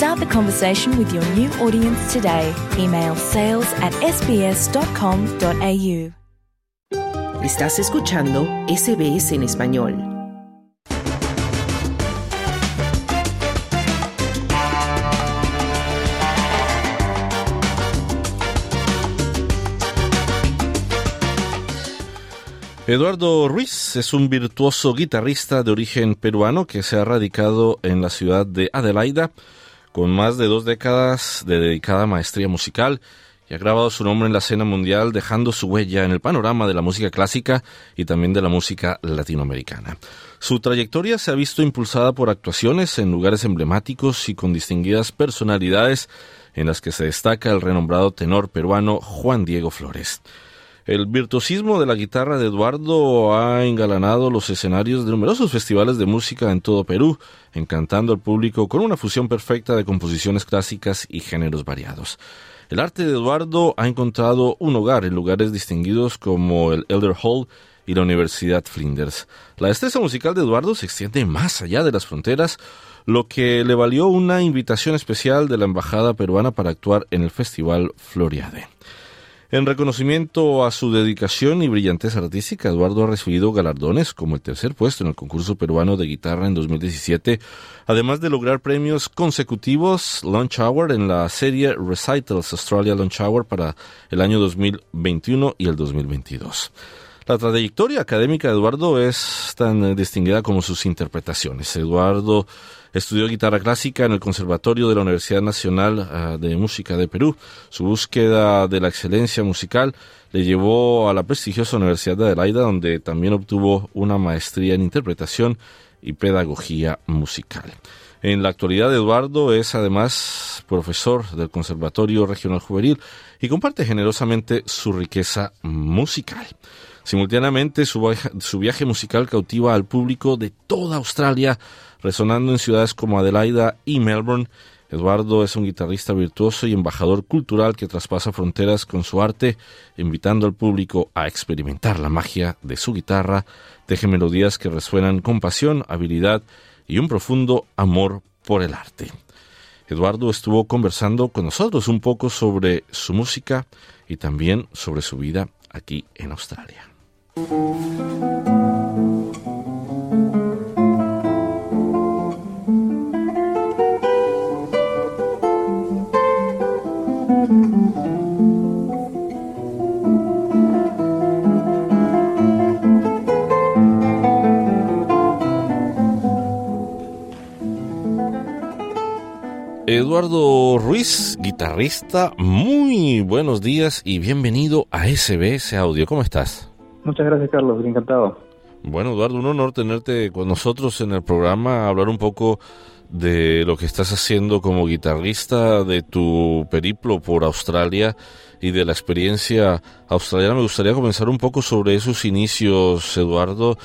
Start the conversation with your new audience today. Email sales at sbs.com.au. Estás escuchando SBS en español. Eduardo Ruiz es un virtuoso guitarrista de origen peruano que se ha radicado en la ciudad de Adelaida con más de dos décadas de dedicada maestría musical y ha grabado su nombre en la escena mundial dejando su huella en el panorama de la música clásica y también de la música latinoamericana. Su trayectoria se ha visto impulsada por actuaciones en lugares emblemáticos y con distinguidas personalidades en las que se destaca el renombrado tenor peruano Juan Diego Flores. El virtuosismo de la guitarra de Eduardo ha engalanado los escenarios de numerosos festivales de música en todo Perú, encantando al público con una fusión perfecta de composiciones clásicas y géneros variados. El arte de Eduardo ha encontrado un hogar en lugares distinguidos como el Elder Hall y la Universidad Flinders. La destreza musical de Eduardo se extiende más allá de las fronteras, lo que le valió una invitación especial de la Embajada peruana para actuar en el Festival Floriade. En reconocimiento a su dedicación y brillantez artística, Eduardo ha recibido galardones como el tercer puesto en el concurso peruano de guitarra en 2017, además de lograr premios consecutivos Launch Hour en la serie Recitals Australia Launch Hour para el año 2021 y el 2022. La trayectoria académica de Eduardo es tan distinguida como sus interpretaciones. Eduardo Estudió guitarra clásica en el Conservatorio de la Universidad Nacional ah, de Música de Perú. Su búsqueda de la excelencia musical le llevó a la prestigiosa Universidad de Adelaida, donde también obtuvo una maestría en interpretación y pedagogía musical. En la actualidad, Eduardo es además profesor del Conservatorio Regional Juvenil y comparte generosamente su riqueza musical. Simultáneamente, su, viaje musical cautiva al público de toda Australia, resonando en ciudades como Adelaida y Melbourne. Eduardo es un guitarrista virtuoso y embajador cultural que traspasa fronteras con su arte, invitando al público a experimentar la magia de su guitarra, teje melodías que resuenan con pasión, habilidad y un profundo amor por el arte. Eduardo estuvo conversando con nosotros un poco sobre su música y también sobre su vida aquí en Australia. Eduardo Ruiz, guitarrista, muy buenos días y bienvenido a SBS Audio. ¿Cómo estás? Muchas gracias, Carlos. Encantado. Bueno, Eduardo, un honor tenerte con nosotros en el programa, hablar un poco de lo que estás haciendo como guitarrista, de tu periplo por Australia y de la experiencia australiana. Me gustaría comenzar un poco sobre esos inicios, Eduardo.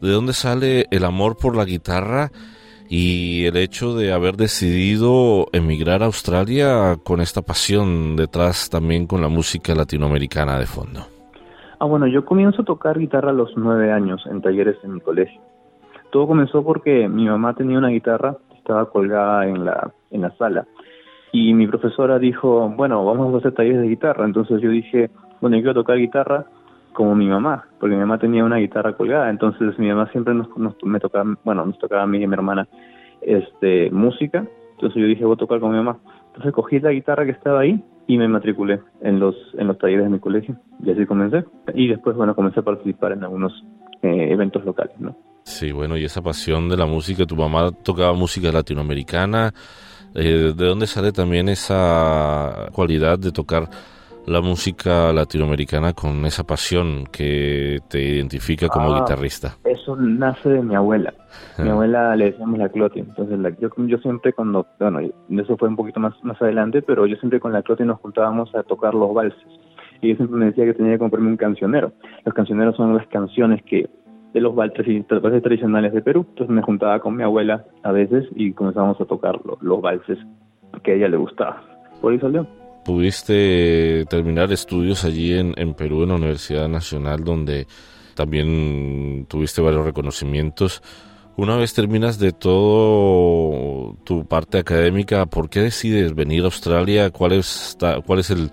¿De dónde sale el amor por la guitarra? y el hecho de haber decidido emigrar a Australia con esta pasión detrás también con la música latinoamericana de fondo. Ah, bueno, yo comienzo a tocar guitarra a los nueve años en talleres en mi colegio. Todo comenzó porque mi mamá tenía una guitarra, estaba colgada en la, en la sala. Y mi profesora dijo, bueno, vamos a hacer talleres de guitarra. Entonces yo dije, bueno, yo quiero tocar guitarra, como mi mamá, porque mi mamá tenía una guitarra colgada, entonces mi mamá siempre nos, me tocaba, bueno, nos tocaba a mí y a mi hermana este música, entonces yo dije voy a tocar con mi mamá, entonces cogí la guitarra que estaba ahí y me matriculé en los en los talleres de mi colegio. Y así comencé. Y después bueno comencé a participar en algunos eh, eventos locales, ¿no? Sí, bueno y esa pasión de la música, tu mamá tocaba música latinoamericana, eh, ¿de dónde sale también esa cualidad de tocar la música latinoamericana con esa pasión que te identifica como Ah, guitarrista? Eso nace de mi abuela. Mi Ah. abuela le decíamos la cloti. Entonces, la- yo, yo siempre cuando, bueno, eso fue un poquito más, más adelante, pero yo siempre con la cloti nos juntábamos a tocar los valses. Y ella siempre me decía que tenía que comprarme un cancionero. Los cancioneros son las canciones que de los valses y valses tradicionales de Perú. Entonces me juntaba con mi abuela a veces y comenzábamos a tocar lo- los valses que a ella le gustaba. Por ahí salió. ¿Pudiste terminar estudios allí en, Perú, en la Universidad Nacional, donde también tuviste varios reconocimientos? Una vez terminas de todo tu parte académica, ¿por qué decides venir a Australia? ¿Cuál es, cuál es el,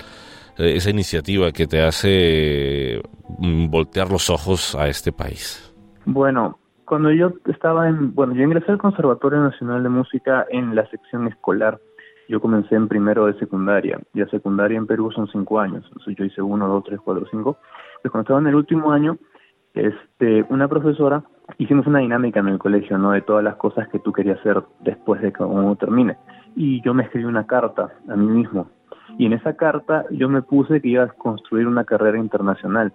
eh, esa iniciativa que te hace mm, voltear los ojos a este país? Bueno, cuando yo estaba en, bueno, yo ingresé al Conservatorio Nacional de Música en la sección escolar. Yo comencé en primero de secundaria. Y la secundaria en Perú son cinco años. Entonces yo hice uno, dos, tres, cuatro, cinco. Pues cuando estaba en el último año, este, una profesora, hicimos una dinámica en el colegio, ¿no? De todas las cosas que tú querías hacer después de que uno termine. Y yo me escribí una carta a mí mismo. Y en esa carta yo me puse que iba a construir una carrera internacional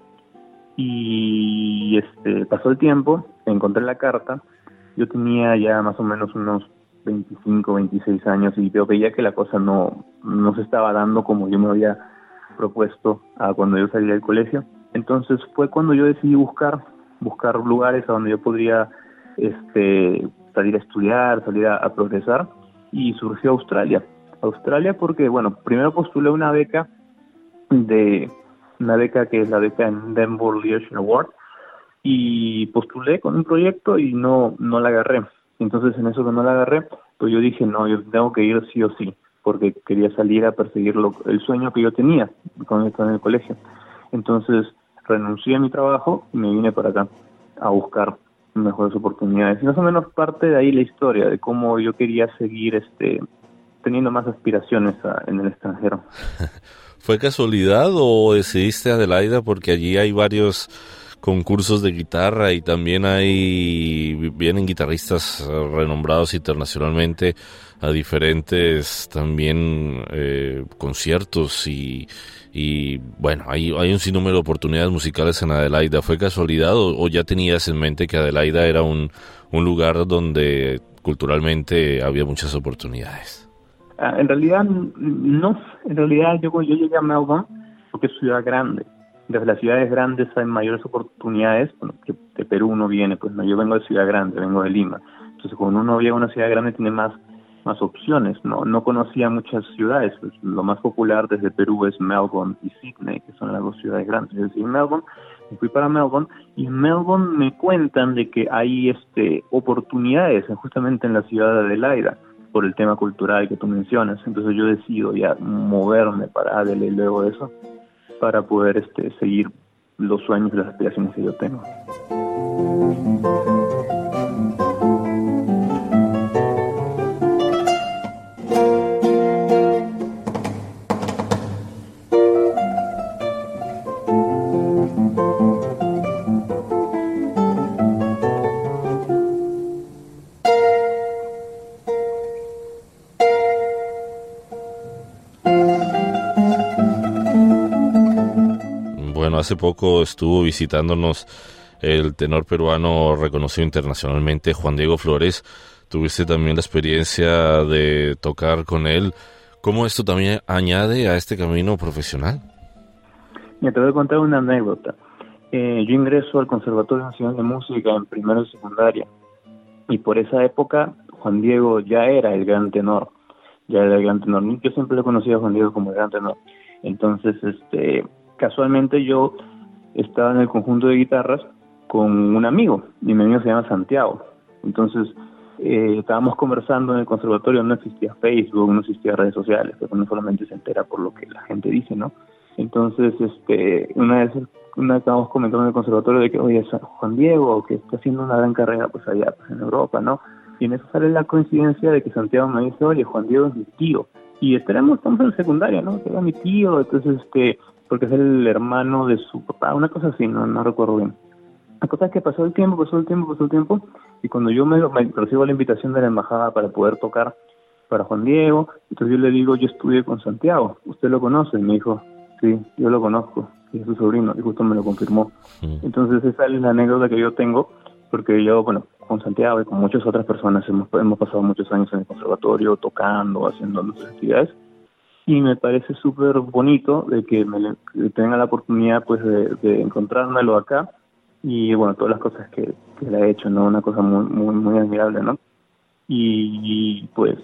y este pasó el tiempo, encontré la carta, yo tenía ya más o menos unos 25, 26 años y yo veía que la cosa no, no se estaba dando como yo me había propuesto a cuando yo salí del colegio. Entonces fue cuando yo decidí buscar, buscar lugares a donde yo podría este, salir a estudiar, salir a, progresar y surgió Australia. Australia porque, bueno, primero postulé una beca de una beca que es la beca en Denver Leadership Award y postulé con un proyecto y no no la agarré. Entonces en eso que no la agarré, pues yo dije, no, yo tengo que ir sí o sí, porque quería salir a perseguir lo- el sueño que yo tenía cuando estaba en el colegio. Entonces renuncié a mi trabajo y me vine para acá a buscar mejores oportunidades. Y más o menos parte de ahí la historia de cómo yo quería seguir este teniendo más aspiraciones a- en el extranjero. ¿Fue casualidad o decidiste Adelaida porque allí hay varios concursos de guitarra y también hay vienen guitarristas renombrados internacionalmente a diferentes también eh, conciertos y, y bueno hay, hay un sinnúmero de oportunidades musicales en Adelaida fue casualidad o, o ya tenías en mente que Adelaida era un, un lugar donde culturalmente había muchas oportunidades Ah, en realidad no, en realidad yo, yo llegué a Melbourne porque es ciudad grande. Desde las ciudades grandes hay mayores oportunidades, bueno, que de Perú uno viene, pues no, yo vengo de ciudad grande, vengo de Lima. Entonces cuando uno llega a una ciudad grande tiene más más opciones, no no conocía muchas ciudades, pues lo más popular desde Perú es Melbourne y Sydney, que son las dos ciudades grandes. Yo decía, Melbourne, me fui para Melbourne y en Melbourne me cuentan de que hay este oportunidades justamente en la ciudad de Adelaida por el tema cultural que tú mencionas. Entonces yo decido ya moverme para Adelaide luego de eso para poder este seguir los sueños y las aspiraciones que yo tengo. Hace poco estuvo visitándonos el tenor peruano reconocido internacionalmente, Juan Diego Flores. Tuviste también la experiencia de tocar con él. ¿Cómo esto también añade a este camino profesional? Me te voy a contar una anécdota. Eh, yo ingreso al Conservatorio Nacional de Música en primero y secundaria y por esa época Juan Diego ya era el gran tenor, ya era el gran tenor. Yo siempre lo conocía a Juan Diego como el gran tenor. Entonces, este, casualmente yo estaba en el conjunto de guitarras con un amigo y mi amigo se llama Santiago. Entonces, eh, estábamos conversando en el conservatorio, no existía Facebook, no existía redes sociales, pero uno solamente se entera por lo que la gente dice, ¿no? Entonces, este, una vez, una vez estábamos comentando en el conservatorio de que, oye, Juan Diego, que está haciendo una gran carrera pues allá, pues en Europa, ¿no? Y en eso sale la coincidencia de que Santiago me dice, oye, Juan Diego es mi tío. Y esperemos, estamos en secundaria, ¿no? Que era mi tío, entonces, este, porque es el hermano de su papá, una cosa así, no, no recuerdo bien. La cosa es que pasó el tiempo, pasó el tiempo, pasó el tiempo, y cuando yo me, me recibo la invitación de la embajada para poder tocar para Juan Diego, entonces yo le digo, yo estudié con Santiago, ¿usted lo conoce? Y me dijo, sí, yo lo conozco, es su sobrino, y justo me lo confirmó. Entonces esa es la anécdota que yo tengo, porque yo, bueno, con Santiago y con muchas otras personas hemos, hemos pasado muchos años en el conservatorio tocando, haciendo nuestras actividades, y me parece súper bonito de que me tenga la oportunidad pues de, encontrármelo acá. Y bueno todas las cosas que, que le he hecho no una cosa muy muy muy admirable no y, pues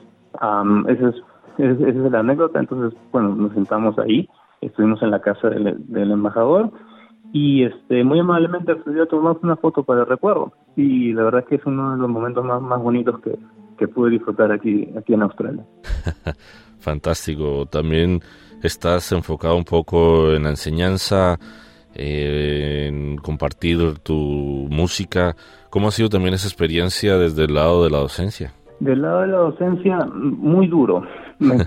esa es esa es la anécdota. Entonces bueno nos sentamos ahí. Estuvimos en la casa del, del embajador. Y este muy amablemente accedió a tomar una foto para el recuerdo. Y la verdad es que es uno de los momentos más, más bonitos que, que pude disfrutar aquí aquí en Australia fantástico. También estás enfocado un poco en la enseñanza, eh, en compartir tu música. ¿Cómo ha sido también esa experiencia desde el lado de la docencia? Del lado de la docencia, muy duro.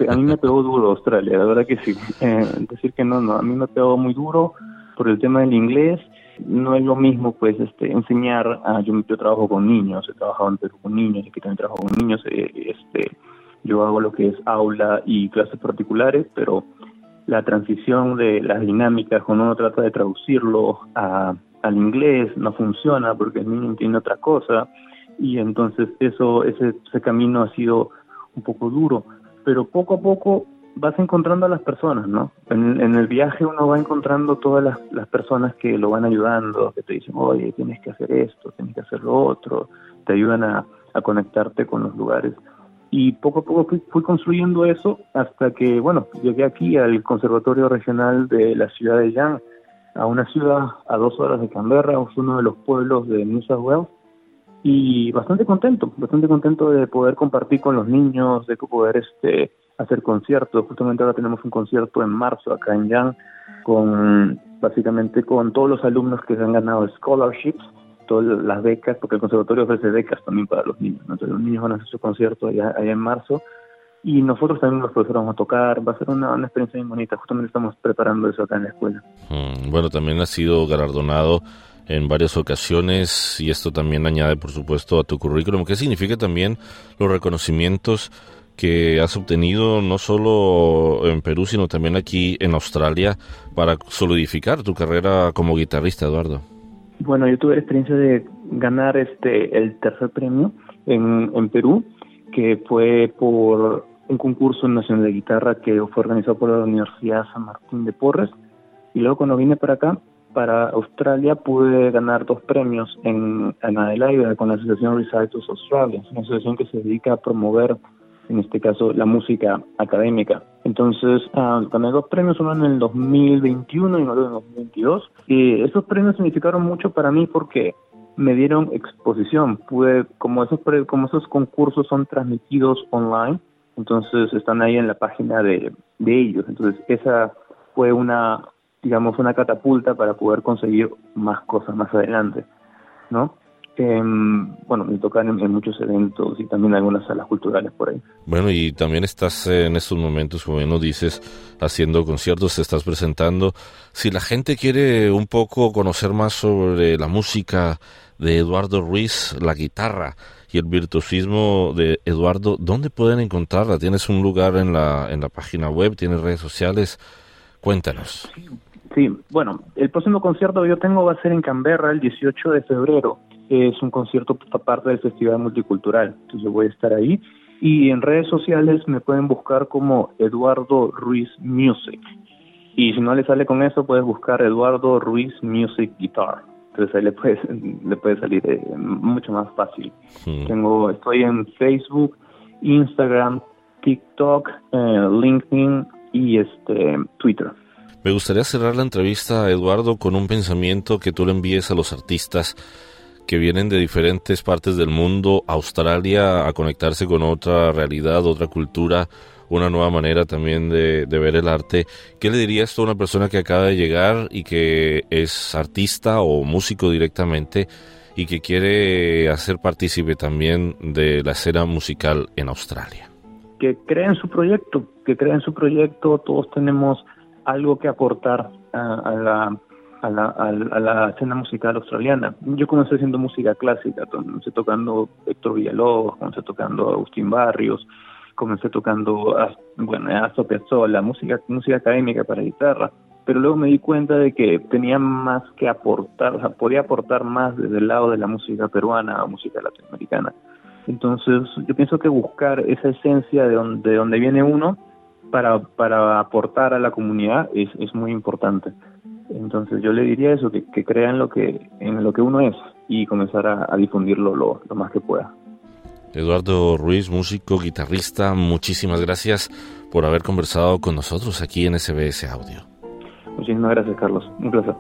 a mí me pegó duro Australia, la verdad que sí. Eh, decir que no, no, a mí me pegó muy duro por el tema del inglés. No es lo mismo, pues, este, enseñar. A, yo, yo trabajo con niños, he trabajado en Perú con niños, aquí también trabajo con niños. Eh, este, yo hago lo que es aula y clases particulares, pero la transición de las dinámicas, cuando uno trata de traducirlo a, al inglés, no funciona porque el niño entiende otra cosa y entonces eso ese, camino ha sido un poco duro, pero poco a poco vas encontrando a las personas, ¿no? En, en el viaje uno va encontrando todas las, personas que lo van ayudando, que te dicen, oye, tienes que hacer esto, tienes que hacer lo otro, te ayudan a conectarte con los lugares y poco a poco fui, construyendo eso hasta que, bueno, llegué aquí al Conservatorio Regional de la ciudad de Yang, a una ciudad a dos horas de Canberra, es uno de los pueblos de New South Wales, y bastante contento, bastante contento de poder compartir con los niños, de poder este hacer conciertos. Justamente ahora tenemos un concierto en marzo acá en Yang, con básicamente con todos los alumnos que se han ganado scholarships las becas, porque el conservatorio ofrece becas también para los niños. Entonces los niños van a hacer su concierto allá, en marzo y nosotros también los profesores vamos a tocar. Va a ser una, experiencia muy bonita. Justamente estamos preparando eso acá en la escuela. Mm, bueno, también ha sido galardonado en varias ocasiones y esto también añade, por supuesto, a tu currículum. ¿Qué significa también los reconocimientos que has obtenido no solo en Perú, sino también aquí en Australia para solidificar tu carrera como guitarrista, Eduardo? Bueno, yo tuve la experiencia de ganar este el tercer premio en, en Perú, que fue por un concurso nacional de guitarra que fue organizado por la Universidad San Martín de Porres. Y luego cuando vine para acá, para Australia, pude ganar dos premios en, en Adelaide con la Asociación Recitals Australia, una asociación que se dedica a promover en este caso la música académica. Entonces, uh, gané dos premios, uno en el 2021 y otro en el 2022. Y esos premios significaron mucho para mí porque me dieron exposición. Pude, como esos, como esos concursos son transmitidos online, entonces están ahí en la página de, de ellos. Entonces, esa fue una, digamos, una catapulta para poder conseguir más cosas más adelante, ¿no? Bueno, me tocan en, muchos eventos y también algunas salas culturales por ahí. Bueno, y también estás en estos momentos, como bien nos dices, haciendo conciertos, te estás presentando. Si la gente quiere un poco conocer más sobre la música de Eduardo Ruiz, la guitarra y el virtuosismo de Eduardo, ¿dónde pueden encontrarla? ¿Tienes un lugar en la, en la página web? ¿Tienes redes sociales? Cuéntanos. Sí, bueno, el próximo concierto que yo tengo va a ser en Canberra el 18 de febrero es un concierto aparte del Festival Multicultural. Entonces voy a estar ahí. Y en redes sociales me pueden buscar como Eduardo Ruiz Music. Y si no le sale con eso, puedes buscar Eduardo Ruiz Music Guitar. Entonces ahí le puede, le puede salir eh, mucho más fácil. Tengo, estoy en Facebook, Instagram, TikTok, eh, LinkedIn y este Twitter. Me gustaría cerrar la entrevista, Eduardo, con un pensamiento que tú le envíes a los artistas que vienen de diferentes partes del mundo, Australia, a conectarse con otra realidad, otra cultura, una nueva manera también de, ver el arte. ¿Qué le dirías a una persona que acaba de llegar y que es artista o músico directamente y que quiere hacer partícipe también de la escena musical en Australia? Que crea en su proyecto, que crea en su proyecto, todos tenemos algo que aportar a la a la, a, la escena musical australiana. Yo comencé haciendo música clásica, comencé tocando Héctor Villalobos, comencé tocando Agustín Barrios, comencé tocando, bueno, Astor Piazzolla, música, música académica para guitarra. pero luego me di cuenta de que tenía más que aportar, o sea, podía aportar más desde el lado de la música peruana o música latinoamericana. Entonces, yo pienso que buscar esa esencia de donde, de donde viene uno para, para aportar a la comunidad es, es muy importante. Entonces, yo le diría eso, que, que crea en lo que, en lo que uno es y comenzar a, difundirlo lo, lo más que pueda. Eduardo Ruiz, músico, guitarrista, muchísimas gracias por haber conversado con nosotros aquí en SBS Audio. Muchísimas gracias, Carlos. Un placer.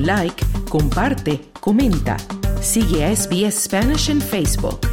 Like, comparte, comenta. Sigue a SBS Spanish en Facebook.